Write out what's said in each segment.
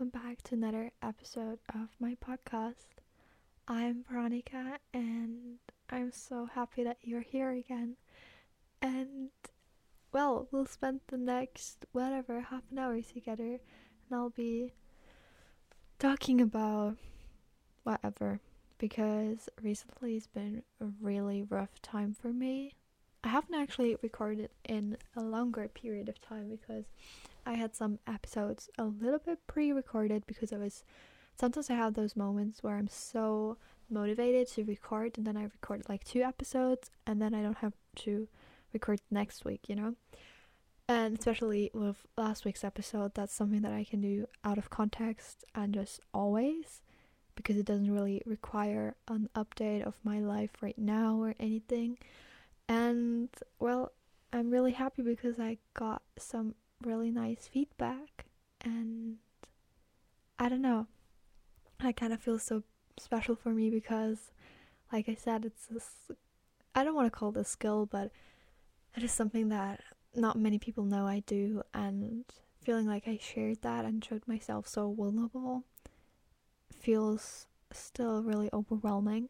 welcome back to another episode of my podcast. I'm Veronica, and I'm so happy that you're here again. And well, we'll spend the next whatever half an hour together, and I'll be talking about whatever because recently it's been a really rough time for me. I haven't actually recorded in a longer period of time because I had some episodes a little bit pre recorded because I was sometimes I have those moments where I'm so motivated to record and then I record like two episodes and then I don't have to record next week, you know? And especially with last week's episode, that's something that I can do out of context and just always because it doesn't really require an update of my life right now or anything. And well, I'm really happy because I got some really nice feedback and I don't know. I kind of feel so special for me because like I said it's this I don't want to call this skill but it is something that not many people know I do and feeling like I shared that and showed myself so vulnerable feels still really overwhelming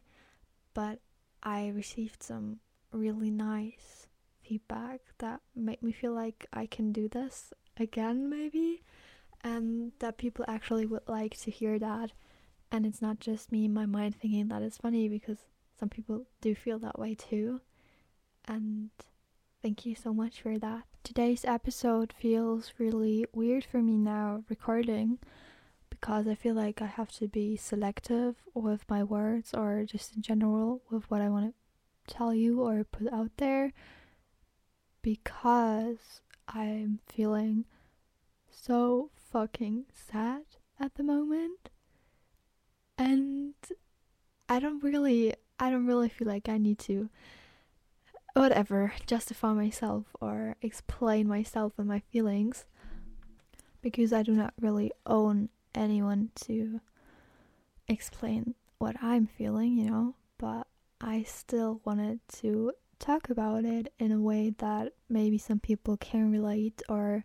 but I received some really nice feedback that make me feel like I can do this again, maybe, and that people actually would like to hear that. And it's not just me in my mind thinking that it's funny because some people do feel that way too. And thank you so much for that. Today's episode feels really weird for me now recording because I feel like I have to be selective with my words or just in general with what I want to tell you or put out there because I'm feeling so fucking sad at the moment. And I don't really I don't really feel like I need to whatever justify myself or explain myself and my feelings because I do not really own anyone to explain what I'm feeling, you know, but I still wanted to talk about it in a way that maybe some people can relate or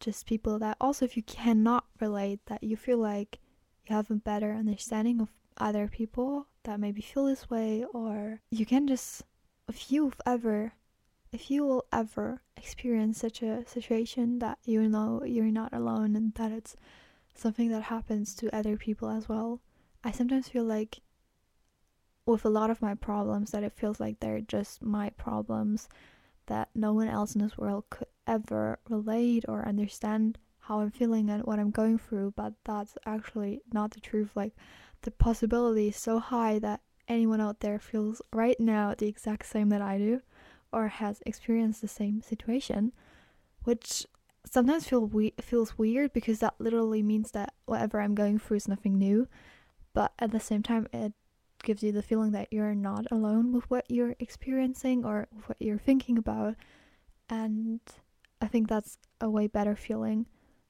just people that also if you cannot relate that you feel like you have a better understanding of other people that maybe feel this way or you can just if you've ever if you will ever experience such a situation that you know you're not alone and that it's something that happens to other people as well i sometimes feel like with a lot of my problems that it feels like they're just my problems that no one else in this world could ever relate or understand how I'm feeling and what I'm going through, but that's actually not the truth. Like, the possibility is so high that anyone out there feels right now the exact same that I do or has experienced the same situation, which sometimes feel we- feels weird because that literally means that whatever I'm going through is nothing new, but at the same time, it gives you the feeling that you're not alone with what you're experiencing or what you're thinking about. And I think that's a way better feeling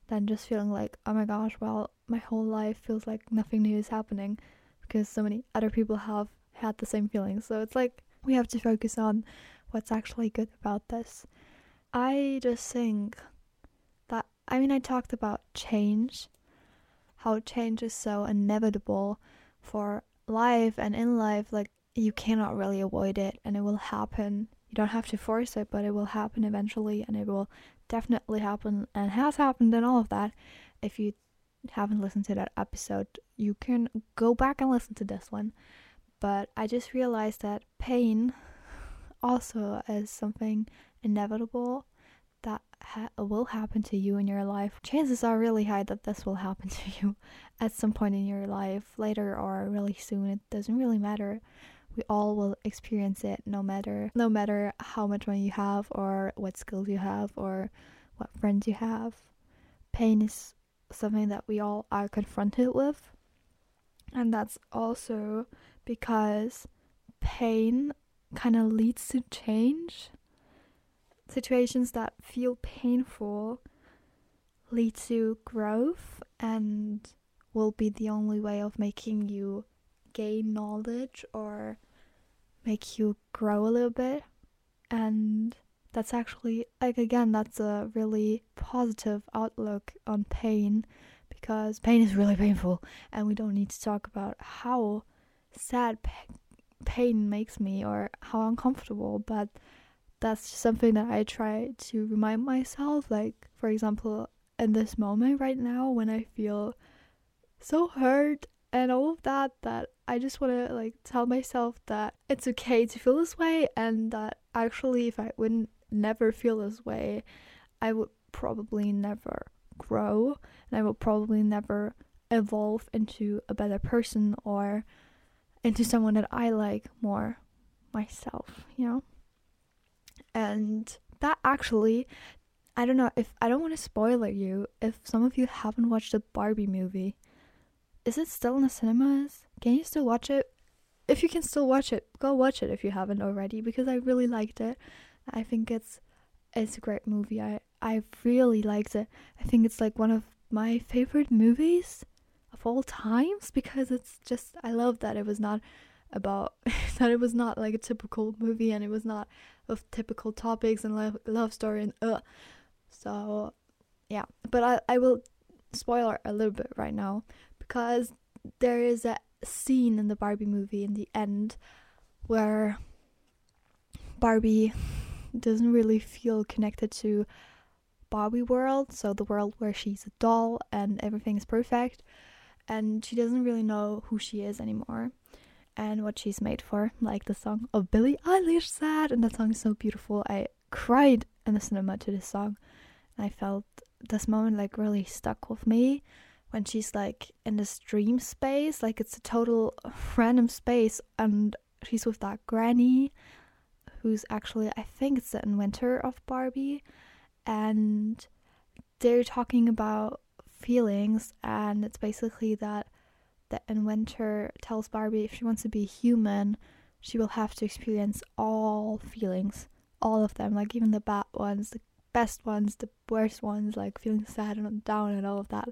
than just feeling like, oh my gosh, well, my whole life feels like nothing new is happening because so many other people have had the same feelings. So it's like we have to focus on what's actually good about this. I just think that, I mean, I talked about change, how change is so inevitable for life and in life like you cannot really avoid it and it will happen. You don't have to force it but it will happen eventually and it will definitely happen and has happened and all of that. If you haven't listened to that episode you can go back and listen to this one. But i just realized that pain also is something inevitable that ha- will happen to you in your life, chances are really high that this will happen to you at some point in your life, later or really soon. It doesn't really matter. We all will experience it no matter no matter how much money you have or what skills you have or what friends you have. Pain is something that we all are confronted with. And that's also because pain kind of leads to change situations that feel painful lead to growth and will be the only way of making you gain knowledge or make you grow a little bit. And that's actually like again that's a really positive outlook on pain because pain is really painful and we don't need to talk about how sad pain makes me or how uncomfortable, but that's something that I try to remind myself. Like, for example, in this moment right now when I feel so hurt and all of that, that I just want to like tell myself that it's okay to feel this way and that actually, if I wouldn't never feel this way, I would probably never grow and I will probably never evolve into a better person or into someone that I like more myself, you know? And that actually, I don't know if I don't want to spoil you if some of you haven't watched the Barbie movie. Is it still in the cinemas? Can you still watch it? If you can still watch it, go watch it if you haven't already because I really liked it. I think it's it's a great movie. I I really liked it. I think it's like one of my favorite movies of all times because it's just I love that it was not about that it was not like a typical movie and it was not of typical topics and love, love story and uh so yeah. But I, I will spoiler a little bit right now because there is a scene in the Barbie movie in the end where Barbie doesn't really feel connected to Barbie world, so the world where she's a doll and everything is perfect, and she doesn't really know who she is anymore and what she's made for. Like the song of Billie Eilish said, and that song is so beautiful. I cried in the cinema to this song, and I felt this moment like really stuck with me when she's like in this dream space, like it's a total random space, and she's with that granny who's actually I think it's the inventor of Barbie and they're talking about feelings and it's basically that the inventor tells Barbie if she wants to be human she will have to experience all feelings all of them like even the bad ones the best ones the worst ones like feeling sad and down and all of that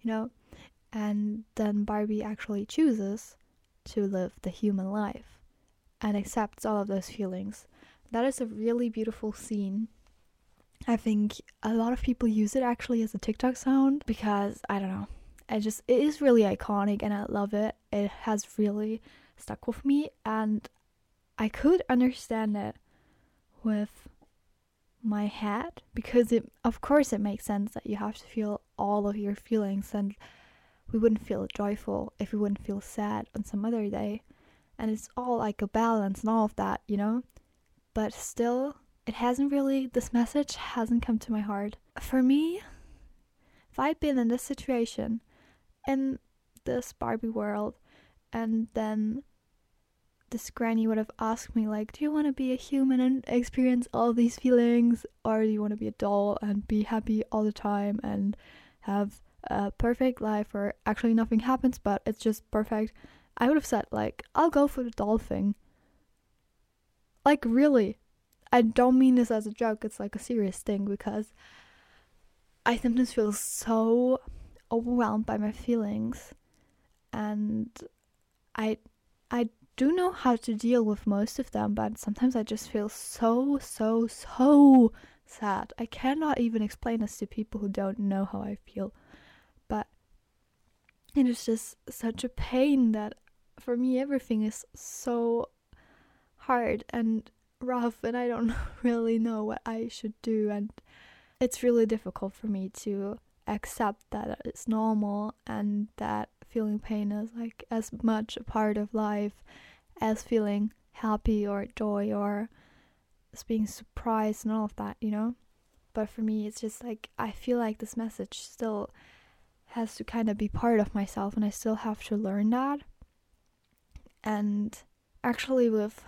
you know and then Barbie actually chooses to live the human life and accepts all of those feelings that is a really beautiful scene. I think a lot of people use it actually as a TikTok sound because I don't know. I just it is really iconic and I love it. It has really stuck with me and I could understand it with my head because it of course it makes sense that you have to feel all of your feelings and we wouldn't feel joyful if we wouldn't feel sad on some other day and it's all like a balance and all of that you know but still, it hasn't really, this message hasn't come to my heart. For me, if I'd been in this situation, in this Barbie world, and then this granny would have asked me like do you want to be a human and experience all these feelings or do you want to be a doll and be happy all the time and have a perfect life where actually nothing happens but it's just perfect i would have said like i'll go for the doll thing like, really. I don't mean this as a joke, it's like a serious thing because I sometimes feel so overwhelmed by my feelings and I I do know how to deal with most of them, but sometimes I just feel so so so sad. I cannot even explain this to people who don't know how I feel. But it is just such a pain that for me everything is so hard and rough and I don't really know what I should do and it's really difficult for me to accept that it's normal and that feeling pain is like as much a part of life as feeling happy or joy or being surprised and all of that, you know? But for me it's just like I feel like this message still has to kind of be part of myself and I still have to learn that. And actually with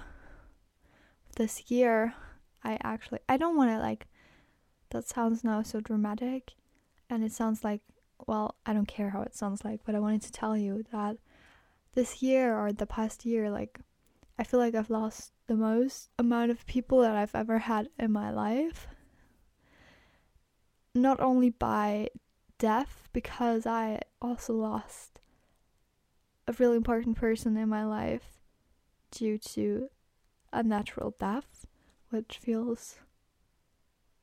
this year I actually I don't want to like that sounds now so dramatic and it sounds like well, I don't care how it sounds like, but I wanted to tell you that this year or the past year like I feel like I've lost the most amount of people that I've ever had in my life. Not only by death because I also lost a really important person in my life due to a natural death, which feels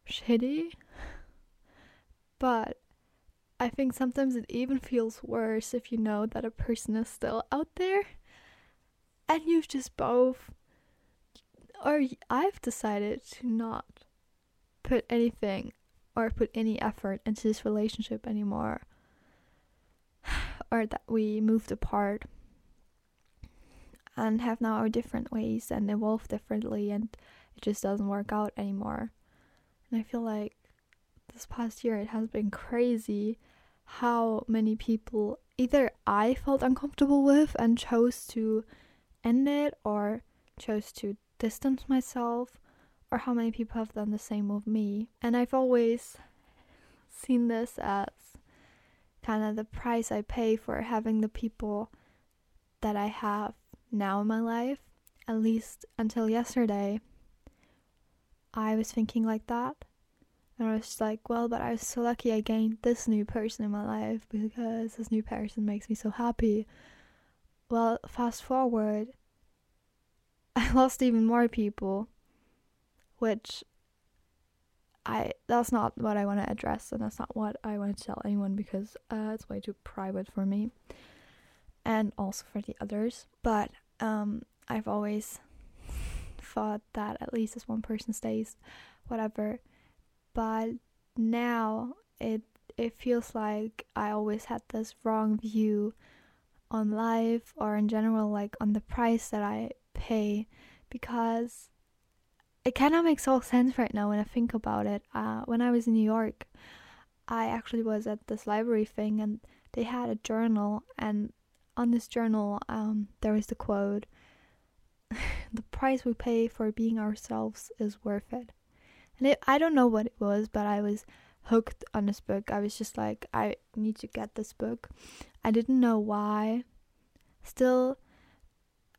shitty. But I think sometimes it even feels worse if you know that a person is still out there and you've just both or I've decided to not put anything or put any effort into this relationship anymore or that we moved apart and have now our different ways and evolve differently and it just doesn't work out anymore. And I feel like this past year it has been crazy how many people either I felt uncomfortable with and chose to end it or chose to distance myself or how many people have done the same with me. And I've always seen this as kind of the price I pay for having the people that I have now in my life. At least until yesterday, I was thinking like that. And I was just like, well, but I was so lucky I gained this new person in my life because this new person makes me so happy. Well, fast forward, I lost even more people, which I that's not what I want to address, and that's not what I want to tell anyone because uh, it's way too private for me, and also for the others. But um, I've always thought that at least this one person stays, whatever. But now it it feels like I always had this wrong view on life or in general, like on the price that I pay, because it kind of makes all sense right now when I think about it. Uh, when I was in New York, I actually was at this library thing and they had a journal and on this journal, um, there is the quote The price we pay for being ourselves is worth it. And it, I don't know what it was, but I was hooked on this book. I was just like, I need to get this book. I didn't know why. Still,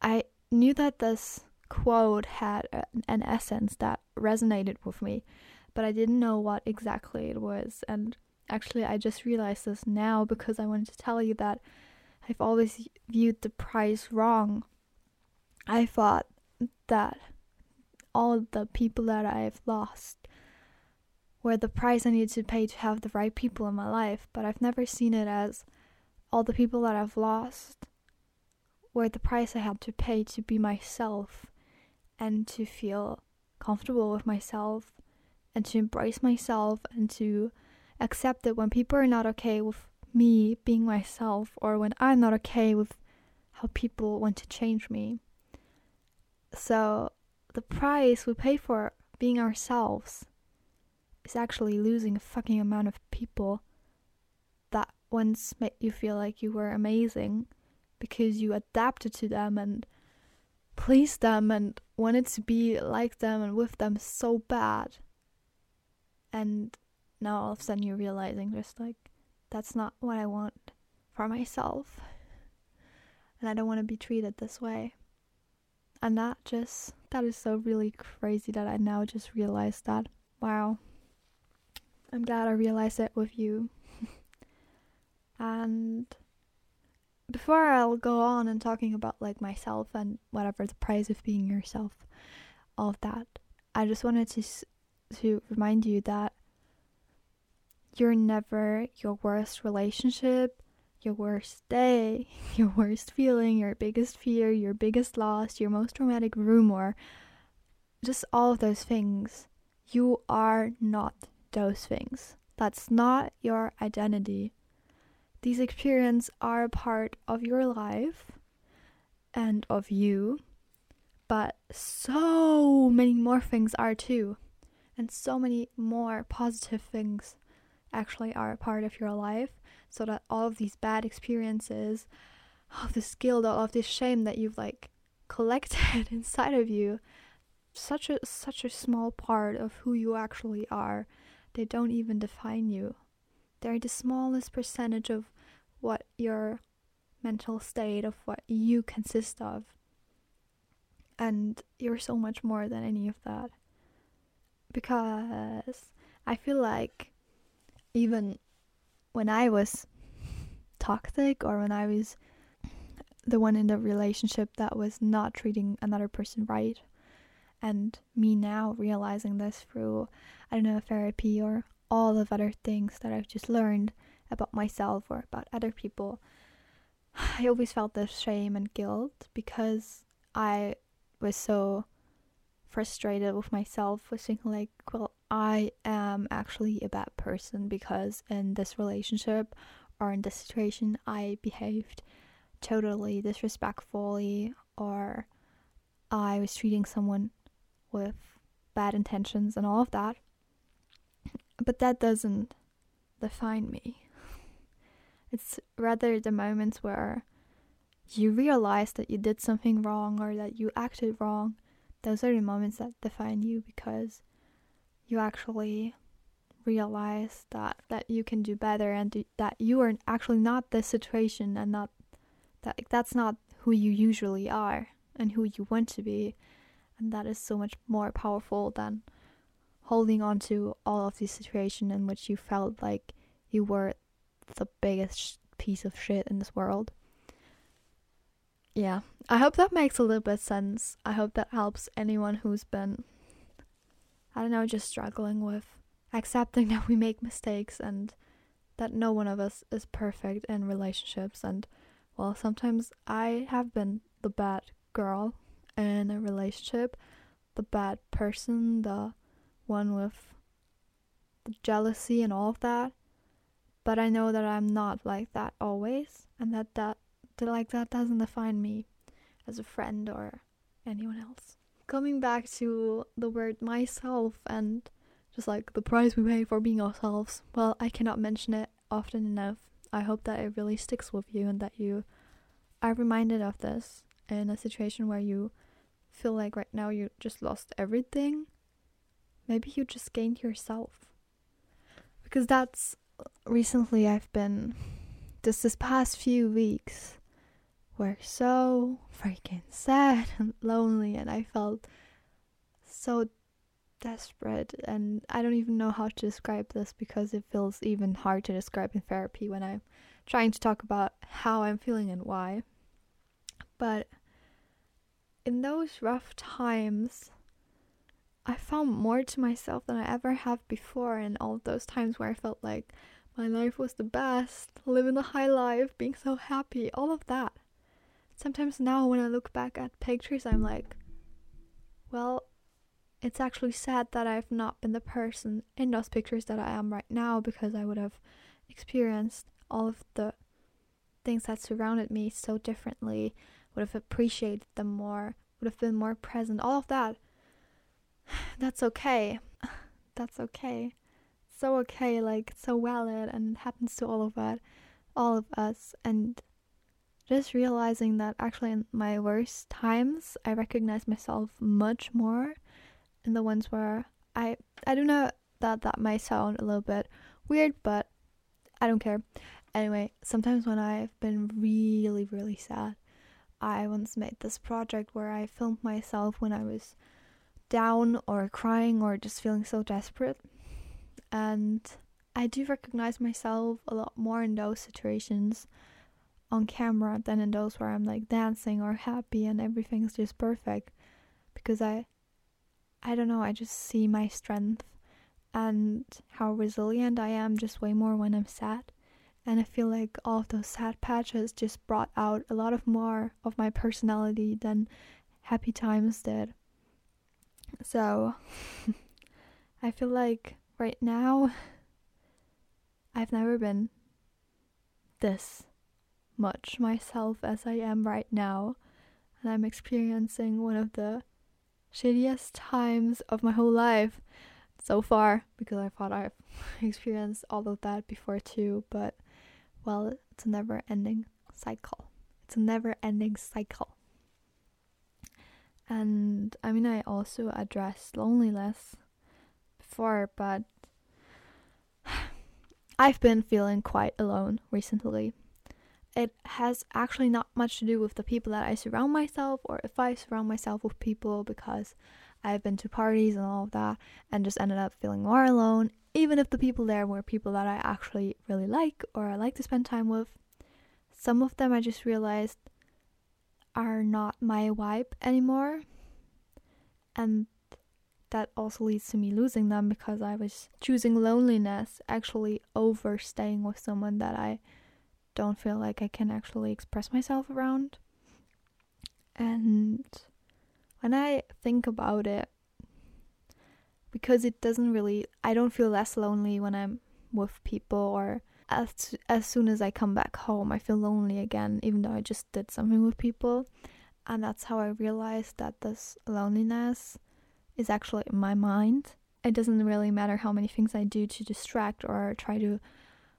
I knew that this quote had a, an essence that resonated with me, but I didn't know what exactly it was. And actually, I just realized this now because I wanted to tell you that I've always viewed the price wrong. I thought that all the people that I've lost were the price I needed to pay to have the right people in my life, but I've never seen it as all the people that I've lost were the price I had to pay to be myself and to feel comfortable with myself and to embrace myself and to accept that when people are not okay with me being myself or when I'm not okay with how people want to change me. So, the price we pay for being ourselves is actually losing a fucking amount of people that once made you feel like you were amazing because you adapted to them and pleased them and wanted to be like them and with them so bad. And now all of a sudden you're realizing just like that's not what I want for myself. And I don't want to be treated this way. And that just, that is so really crazy that I now just realized that. Wow. I'm glad I realized it with you. and before I'll go on and talking about like myself and whatever the price of being yourself, all of that, I just wanted to to remind you that you're never your worst relationship, your worst day, your worst feeling, your biggest fear, your biggest loss, your most traumatic rumor, just all of those things. You are not those things. That's not your identity. These experiences are a part of your life and of you, but so many more things are too, and so many more positive things actually are a part of your life so that all of these bad experiences all of this guilt all of this shame that you've like collected inside of you such a such a small part of who you actually are they don't even define you. They're the smallest percentage of what your mental state of what you consist of. And you're so much more than any of that. Because i feel like even when I was toxic or when I was the one in the relationship that was not treating another person right, and me now realizing this through, I don't know, therapy or all of other things that I've just learned about myself or about other people, I always felt this shame and guilt because I was so frustrated with myself, was thinking like, well, I am actually a bad person because in this relationship or in this situation I behaved totally disrespectfully or I was treating someone with bad intentions and all of that. But that doesn't define me. It's rather the moments where you realize that you did something wrong or that you acted wrong. Those are the moments that define you because you actually realize that that you can do better and that you are actually not this situation and not that like, that's not who you usually are and who you want to be. And that is so much more powerful than holding on to all of these situations in which you felt like you were the biggest piece of shit in this world. Yeah. I hope that makes a little bit sense. I hope that helps anyone who's been i don't know just struggling with accepting that we make mistakes and that no one of us is perfect in relationships. And well sometimes i have been the bad girl in a relationship the bad person the one with the jealousy and all of that. But i know that i'm not like that always and that that, that like that doesn't define me as a friend or anyone else coming back to the word myself and just like the price we pay for being ourselves. Well, I cannot mention it often enough. I hope that it really sticks with you and that you are reminded of this in a situation where you feel like right now you just lost everything. Maybe you just gained yourself. Because that's recently I've been just this past few weeks were so freaking sad and lonely and I felt so desperate and I don't even know how to describe this because it feels even hard to describe in therapy when I'm trying to talk about how I'm feeling and why. But in those rough times, I found more to myself than I ever have before in all those times where I felt like my life was the best, living the high life, being so happy, all of that. Sometimes now when I look back at pictures, I'm like, well, it's actually sad that I've not been the person in those pictures that I am right now because I would have experienced all of the things that surrounded me so differently, would have appreciated them more, would have been more present, all of that. That's okay. That's okay. So okay, like so valid and it happens to all of that all of us and just realizing that actually in my worst times I recognize myself much more and the ones where I I don't know that that might sound a little bit weird, but I don't care. Anyway, sometimes when I've been really really sad, I once made this project where I filmed myself when I was down or crying or just feeling so desperate. And I do recognize myself a lot more in those situations on camera than in those where I'm like dancing or happy and everything's just perfect because I I don't know, I just see my strength and how resilient I am just way more when I'm sad. And I feel like all of those sad patches just brought out a lot of more of my personality than happy times did. So I feel like right now I've never been this much myself as I am right now. And I'm experiencing one of the shittiest times of my whole life so far because I thought I've experienced all of that before too, but well, it's a never ending cycle. It's a never ending cycle. And I mean, I also addressed loneliness before, but I've been feeling quite alone recently it has actually not much to do with the people that I surround myself or if I surround myself with people because I've been to parties and all of that and just ended up feeling more alone, even if the people there were people that I actually really like or I like to spend time with. Some of them I just realized are not my vibe anymore. And that also leads to me losing them because I was choosing loneliness actually over staying with someone that I don't feel like I can actually express myself around. And when I think about it, because it doesn't really, I don't feel less lonely when I'm with people or as as soon as I come back home, I feel lonely again, even though I just did something with people. And that's how I realized that this loneliness is actually in my mind. It doesn't really matter how many things I do to distract or try to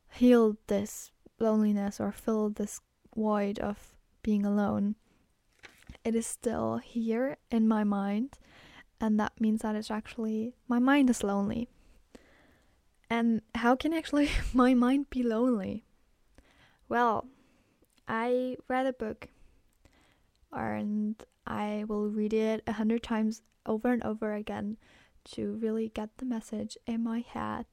heal this loneliness or fill this void of being alone. It is still here in my mind, and that means that it's actually my mind is lonely. And how can actually my mind be lonely? Well, I read a book and I will read it a hundred times over and over again to really get the message in my head.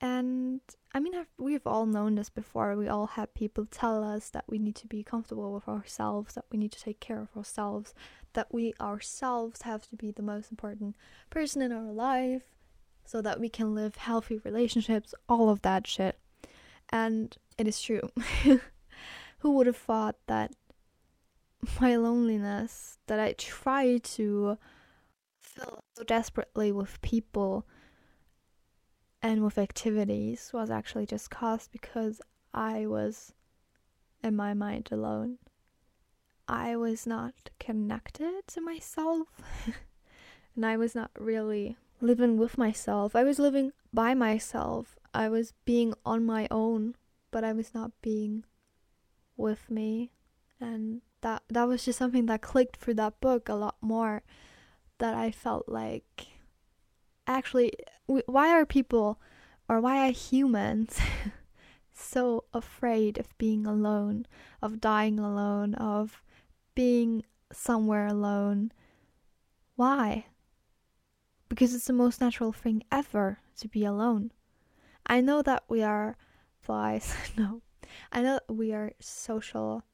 And I mean, I've, we've all known this before. We all had people tell us that we need to be comfortable with ourselves, that we need to take care of ourselves, that we ourselves have to be the most important person in our life, so that we can live healthy relationships, all of that shit. And it is true. Who would have thought that my loneliness, that I try to fill so desperately with people and with activities, was actually just caused because I was in my mind alone. I was not connected to myself, and I was not really living with myself. I was living by myself. I was being on my own, but I was not being with me. And that that was just something that clicked for that book a lot more that I felt like actually why are people or why are humans so afraid of being alone, of dying alone, of being somewhere alone? Why? because it's the most natural thing ever to be alone. I know that we are flies, no. I know we are social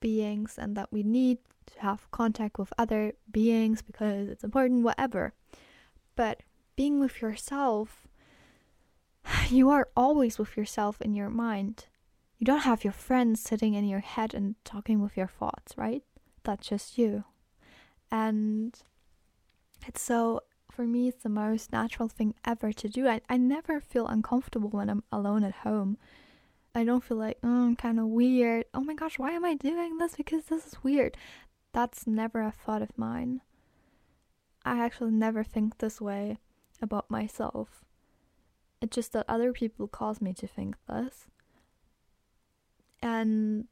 beings and that we need to have contact with other beings because it's important, whatever. But being with yourself, you are always with yourself in your mind. You don't have your friends sitting in your head and talking with your thoughts, right? That's just you. And it's so, for me, it's the most natural thing ever to do. I, I never feel uncomfortable when I'm alone at home. I don't feel like, mm, oh, I'm kind of weird. Oh my gosh, why am I doing this? Because this is weird. That's never a thought of mine. I actually never think this way about myself. It's just that other people cause me to think this. And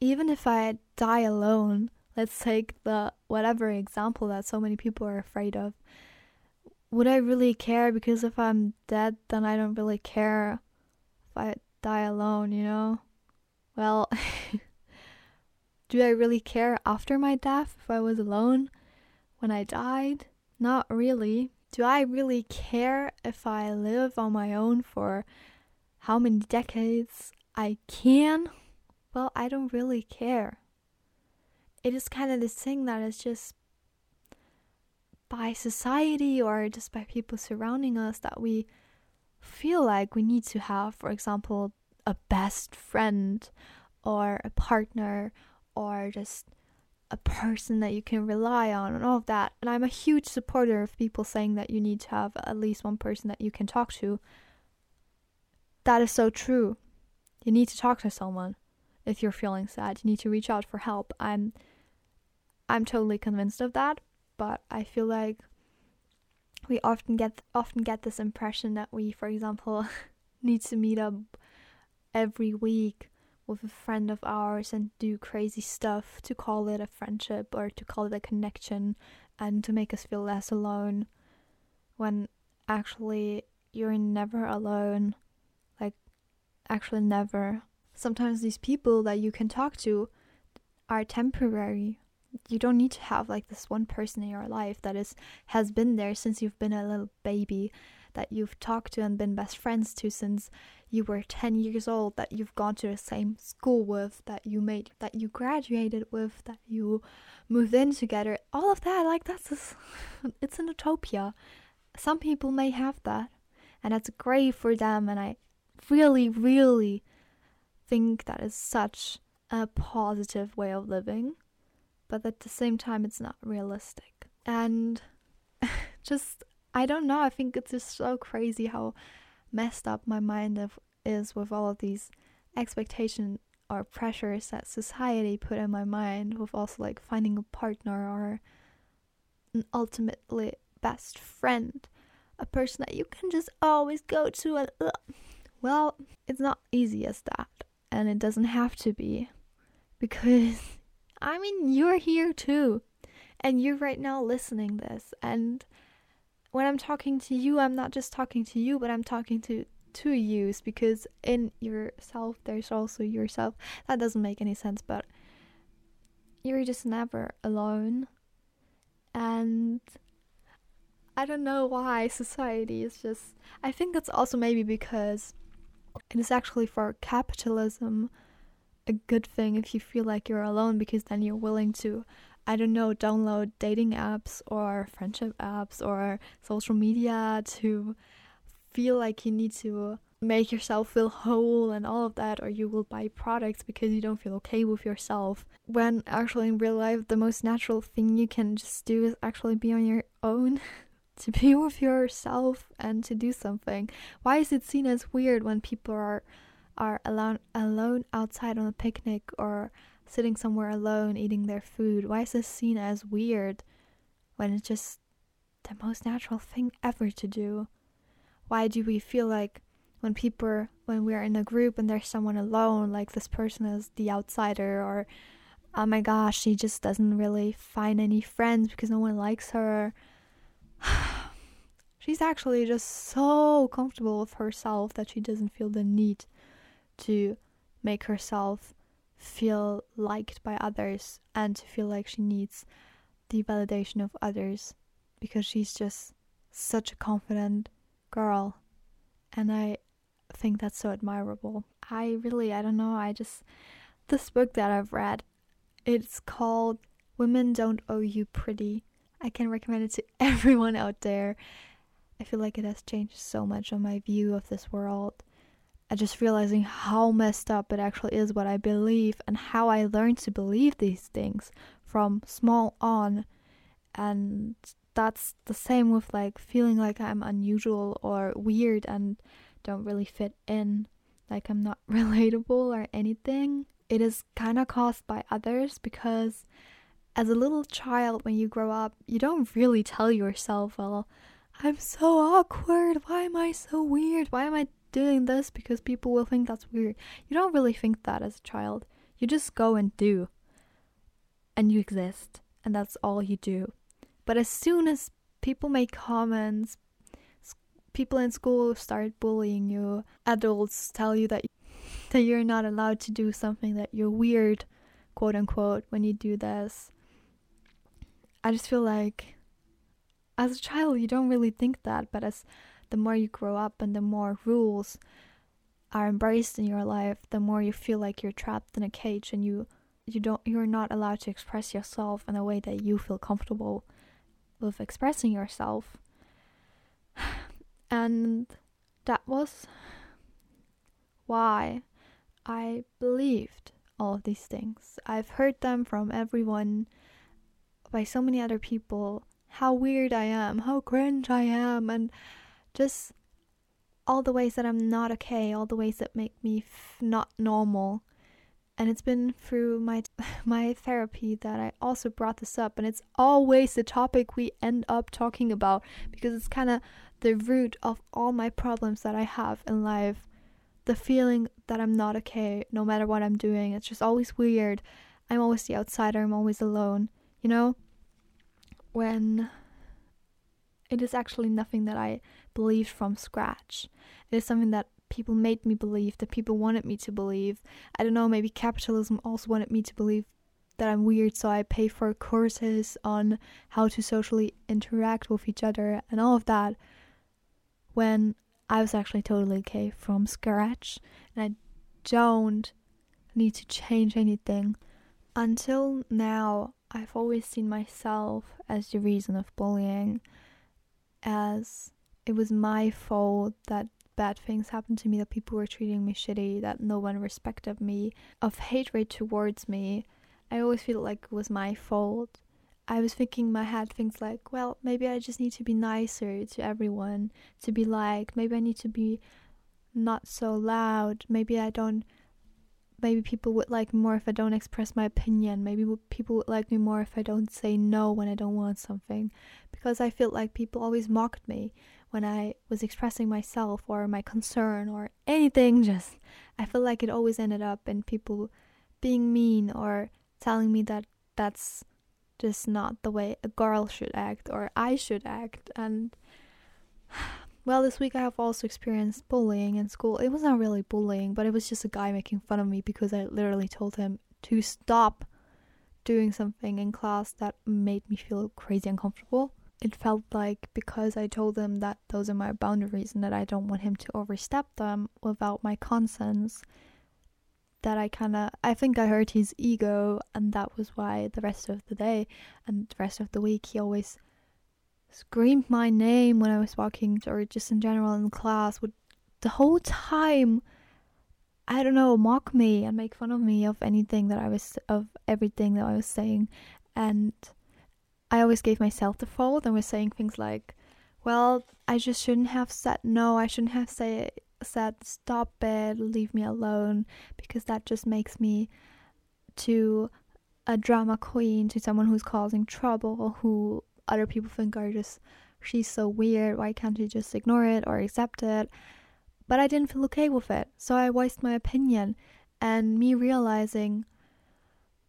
even if I die alone, let's take the whatever example that so many people are afraid of. Would I really care? Because if I'm dead, then I don't really care if I die alone, you know? Well, do I really care after my death if I was alone when I died? Not really. Do I really care if I live on my own for how many decades I can? Well, I don't really care it is kind of this thing that is just by society or just by people surrounding us that we feel like we need to have, for example, a best friend or a partner or just a person that you can rely on and all of that. And I'm a huge supporter of people saying that you need to have at least one person that you can talk to. That is so true. You need to talk to someone if you're feeling sad. You need to reach out for help. I'm I'm totally convinced of that, but I feel like we often get often get this impression that we, for example, need to meet up every week with a friend of ours and do crazy stuff to call it a friendship or to call it a connection and to make us feel less alone when actually you're never alone. Like actually never. Sometimes these people that you can talk to are temporary. You don't need to have like this one person in your life that is has been there since you've been a little baby that you've talked to and been best friends to since you were 10 years old that you've gone to the same school with that you made that you graduated with that you moved in together. All of that like that's just, it's an utopia. Some people may have that and that's great for them and i really really think that is such a positive way of living but at the same time it's not realistic. And just i don't know i think it's just so crazy how messed up my mind is with all of these expectations or pressures that society put in my mind with also like finding a partner or an ultimately best friend a person that you can just always go to and uh, well it's not easy as that and it doesn't have to be because i mean you're here too and you're right now listening this and when I'm talking to you, I'm not just talking to you, but I'm talking to two yous because in yourself there's also yourself. That doesn't make any sense, but you're just never alone. And I don't know why society is just I think it's also maybe because it is actually for capitalism a good thing if you feel like you're alone because then you're willing to I don't know, download dating apps or friendship apps or social media to feel like you need to make yourself feel whole and all of that, or you will buy products because you don't feel okay with yourself. When actually in real life, the most natural thing you can just do is actually be on your own. to be with yourself and to do something. Why is it seen as weird when people are are alone alone outside on a picnic or sitting somewhere alone eating their food. Why is this seen as weird when it's just the most natural thing ever to do? Why do we feel like when people when we're in a group and there's someone alone, like this person is the outsider or oh my gosh, she just doesn't really find any friends because no one likes her. She's actually just so comfortable with herself that she doesn't feel the need to make herself feel liked by others and to feel like she needs the validation of others because she's just such a confident girl and I think that's so admirable. I really I don't know, I just this book that I've read it's called Women Don't Owe You Pretty. I can recommend it to everyone out there. I feel like it has changed so much on my view of this world and just realizing how messed up it actually is what I believe and how I learned to believe these things from small on. And that's the same with like feeling like I'm unusual or weird and don't really fit in, like I'm not relatable or anything. It is kind of caused by others because as a little child, when you grow up, you don't really tell yourself, well, I'm so awkward. Why am I so weird? Why am I doing this because people will think that's weird. You don't really think that as a child. You just go and do. And you exist. And that's all you do. But as soon as people make comments, people in school start bullying you, adults tell you that that you're not allowed to do something that you're weird, quote unquote, when you do this. I just feel like as a child you don't really think that, but as the more you grow up and the more rules are embraced in your life, the more you feel like you're trapped in a cage and you you don't you're not allowed to express yourself in a way that you feel comfortable with expressing yourself. And that was why I believed all of these things. I've heard them from everyone by so many other people how weird I am, how cringe I am, and just all the ways that I'm not okay, all the ways that make me f- not normal. And it's been through my my therapy that I also brought this up and it's always the topic we end up talking about because it's kind of the root of all my problems that I have in life. The feeling that I'm not okay no matter what I'm doing. It's just always weird. I'm always the outsider, I'm always alone, you know? When it is actually nothing that I believed from scratch. It is something that people made me believe, that people wanted me to believe. I don't know, maybe capitalism also wanted me to believe that I'm weird, so I pay for courses on how to socially interact with each other and all of that. When I was actually totally okay from scratch, and I don't need to change anything. Until now, I've always seen myself as the reason of bullying, as it was my fault that bad things happened to me, that people were treating me shitty, that no one respected me, of hatred towards me. I always feel like it was my fault. I was thinking in my head things like, well, maybe I just need to be nicer to everyone, to be liked. Maybe I need to be not so loud. Maybe I don't. Maybe people would like me more if I don't express my opinion. Maybe people would like me more if I don't say no when I don't want something. Because I feel like people always mocked me when I was expressing myself or my concern or anything. Just, I feel like it always ended up in people being mean or telling me that that's just not the way a girl should act or I should act. And well, this week I have also experienced bullying in school. It was not really bullying, but it was just a guy making fun of me because I literally told him to stop doing something in class that made me feel crazy uncomfortable it felt like because I told him that those are my boundaries and that I don't want him to overstep them without my consent, that I kind of I think I hurt his ego and that was why the rest of the day and the rest of the week he always screamed my name when I was walking or just in general in class would the whole time I don't know mock me and make fun of me of anything that I was of everything that I was saying and I always gave myself the fault and was saying things like, well, I just shouldn't have said no, I shouldn't have say, said stop it, leave me alone, because that just makes me to a drama queen, to someone who's causing trouble, who other people think are just, she's so weird, why can't you just ignore it or accept it? But I didn't feel okay with it, so I voiced my opinion, and me realizing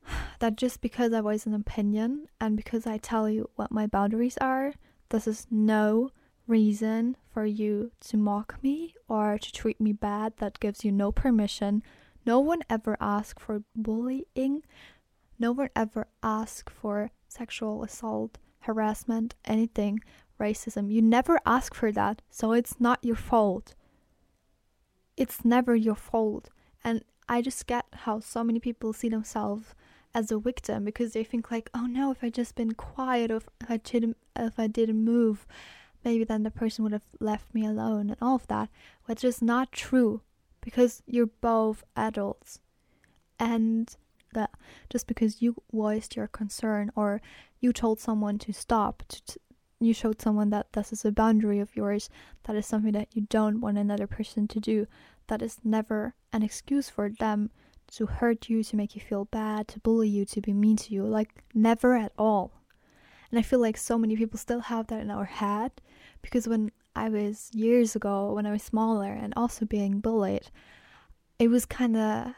that just because I voice an opinion and because I tell you what my boundaries are, this is no reason for you to mock me or to treat me bad. That gives you no permission. No one ever asked for bullying. No one ever asked for sexual assault, harassment, anything, racism. You never ask for that, so it's not your fault. It's never your fault. And I just get how so many people see themselves as a victim because they think like, oh no, if I just been quiet or if I didn't if I didn't move, maybe then the person would have left me alone and all of that. Which is not true because you're both adults. And that just because you voiced your concern or you told someone to stop, to, to, you showed someone that this is a boundary of yours, that is something that you don't want another person to do, that is never an excuse for them to hurt you, to make you feel bad, to bully you, to be mean to you. Like, never at all. And I feel like so many people still have that in our head because when I was years ago, when I was smaller and also being bullied, it was kind of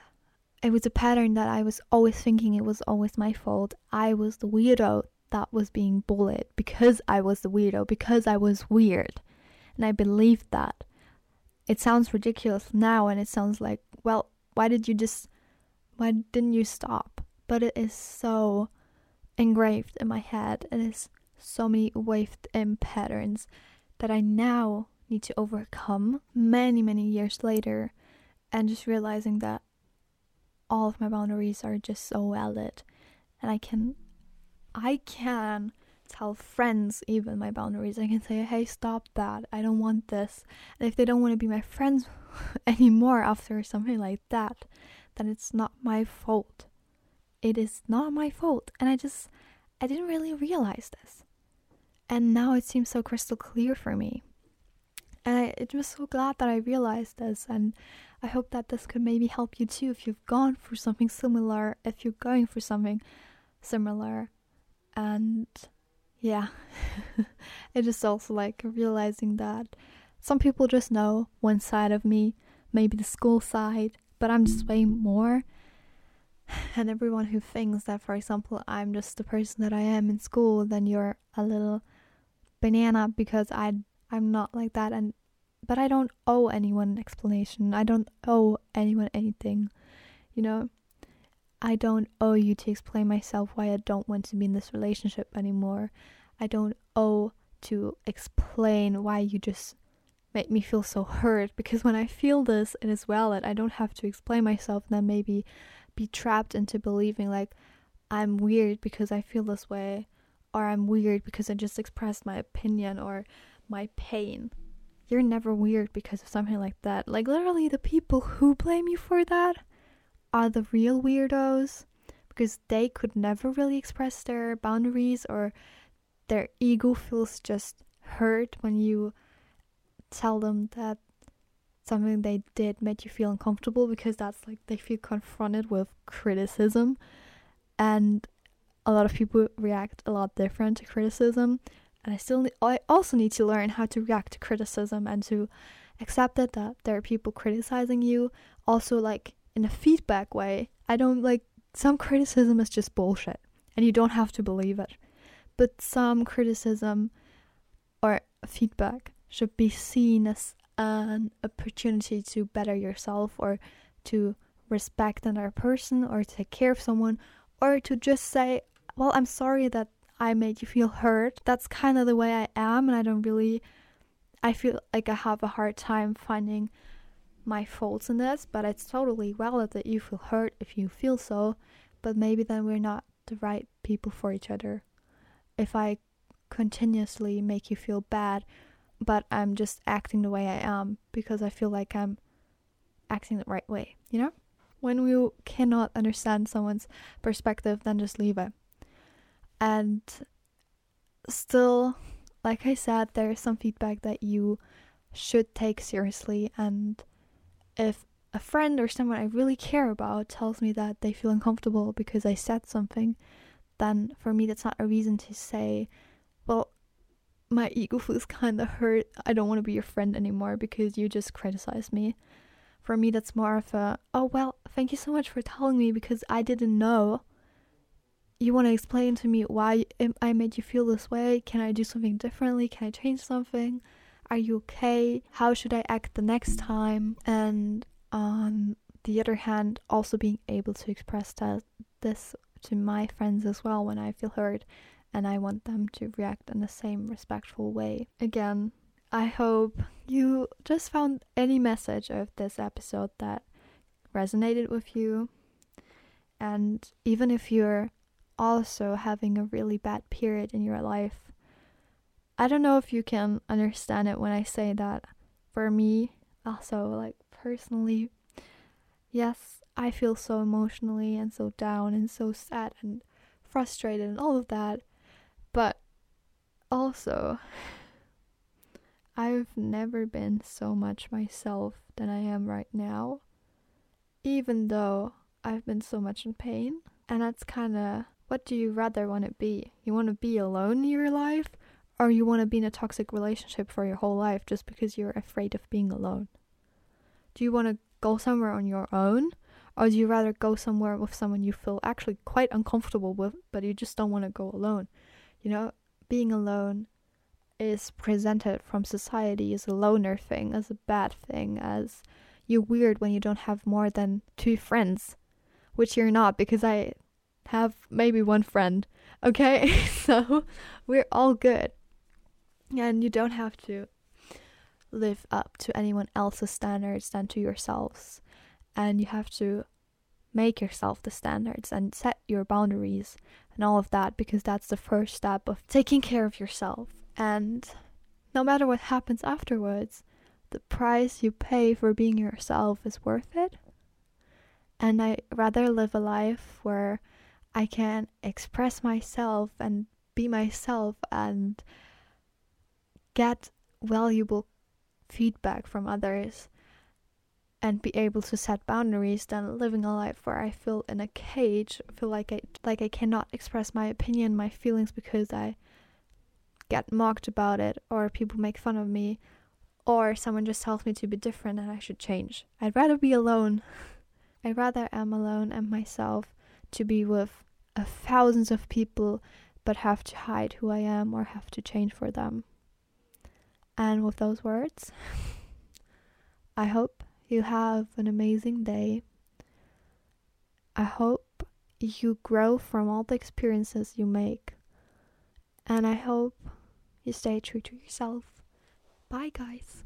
it was a pattern that I was always thinking it was always my fault. I was the weirdo that was being bullied because I was the weirdo, because I was weird. And I believed that. It sounds ridiculous now and it sounds like, well, why did you just why didn't you stop? But it is so engraved in my head. And It is so many waved in patterns that I now need to overcome many, many years later. And just realizing that all of my boundaries are just so valid. And I can, I can tell friends even my boundaries. I can say, hey, stop that. I don't want this. And if they don't want to be my friends anymore after something like that, then it's not my fault. It is not my fault. And I just, I didn't really realize this. And now it seems so crystal clear for me. And I, I'm just so glad that I realized this. And I hope that this could maybe help you too if you've gone through something similar, if you're going through something similar. And yeah, it is also like realizing that some people just know one side of me, maybe the school side, but I'm just way more. And everyone who thinks that, for example, I'm just the person that I am in school, then you're a little banana because I I'm not like that. And but I don't owe anyone an explanation. I don't owe anyone anything. You know, I don't owe you to explain myself why I don't want to be in this relationship anymore. I don't owe to explain why you just made me feel so hurt because when I feel this, it is valid. I don't have to explain myself and then maybe be trapped into believing like I'm weird because I feel this way, or I'm weird because I just expressed my opinion or my pain. You're never weird because of something like that. Like, literally, the people who blame you for that are the real weirdos because they could never really express their boundaries or their ego feels just hurt when you tell them that something they did made you feel uncomfortable because that's like they feel confronted with criticism. And a lot of people react a lot different to criticism. And I still I also need to learn how to react to criticism and to accept it that there are people criticizing you. Also like in a feedback way I don't like some criticism is just bullshit and you don't have to believe it. But some criticism or feedback should be seen as an opportunity to better yourself or to respect another person or take care of someone or to just say, Well, I'm sorry that I made you feel hurt. That's kind of the way I am, and I don't really, I feel like I have a hard time finding my faults in this, but it's totally valid that you feel hurt if you feel so, but maybe then we're not the right people for each other. If I continuously make you feel bad but I'm just acting the way I am because I feel like I'm acting the right way, you know? When we cannot understand someone's perspective, then just leave it. And still, like I said, there is some feedback that you should take seriously. And if a friend or someone I really care about tells me that they feel uncomfortable because I said something, then for me, that's not a reason to say, my ego feels kind of hurt. I don't want to be your friend anymore because you just criticized me. For me, that's more of a, oh, well, thank you so much for telling me because I didn't know. You want to explain to me why I made you feel this way? Can I do something differently? Can I change something? Are you okay? How should I act the next time? And on the other hand, also being able to express that this to my friends as well when I feel hurt and I want them to react in the same respectful way. Again, I hope you just found any message of this episode that resonated with you. And even if you're also having a really bad period in your life, I don't know if you can understand it when I say that for me, also, like personally, yes, I feel so emotionally and so down and so sad and frustrated and all of that. But also, I've never been so much myself than I am right now, even though I've been so much in pain. And that's kind of what do you rather want to be? You want to be alone in your life, or you want to be in a toxic relationship for your whole life just because you're afraid of being alone? Do you want to go somewhere on your own, or do you rather go somewhere with someone you feel actually quite uncomfortable with, but you just don't want to go alone? You know, being alone is presented from society as a loner thing, as a bad thing, as you're weird when you don't have more than two friends, which you're not because I have maybe one friend. Okay, so we're all good. And you don't have to live up to anyone else's standards than to yourselves. And you have to make yourself the standards and set your boundaries and all of that because that's the first step of taking care of yourself. And no matter what happens afterwards, the price you pay for being yourself is worth it. And I rather live a life where I can express myself and be myself and get valuable feedback from others and be able to set boundaries than living a life where I feel in a cage, feel like I like I cannot express my opinion, my feelings because I get mocked about it or people make fun of me or someone just tells me to be different and I should change. I'd rather be alone. I'd rather am alone and myself to be with a thousands of people but have to hide who I am or have to change for them. And with those words, I hope you have an amazing day. I hope you grow from all the experiences you make. And I hope you stay true to yourself. Bye, guys.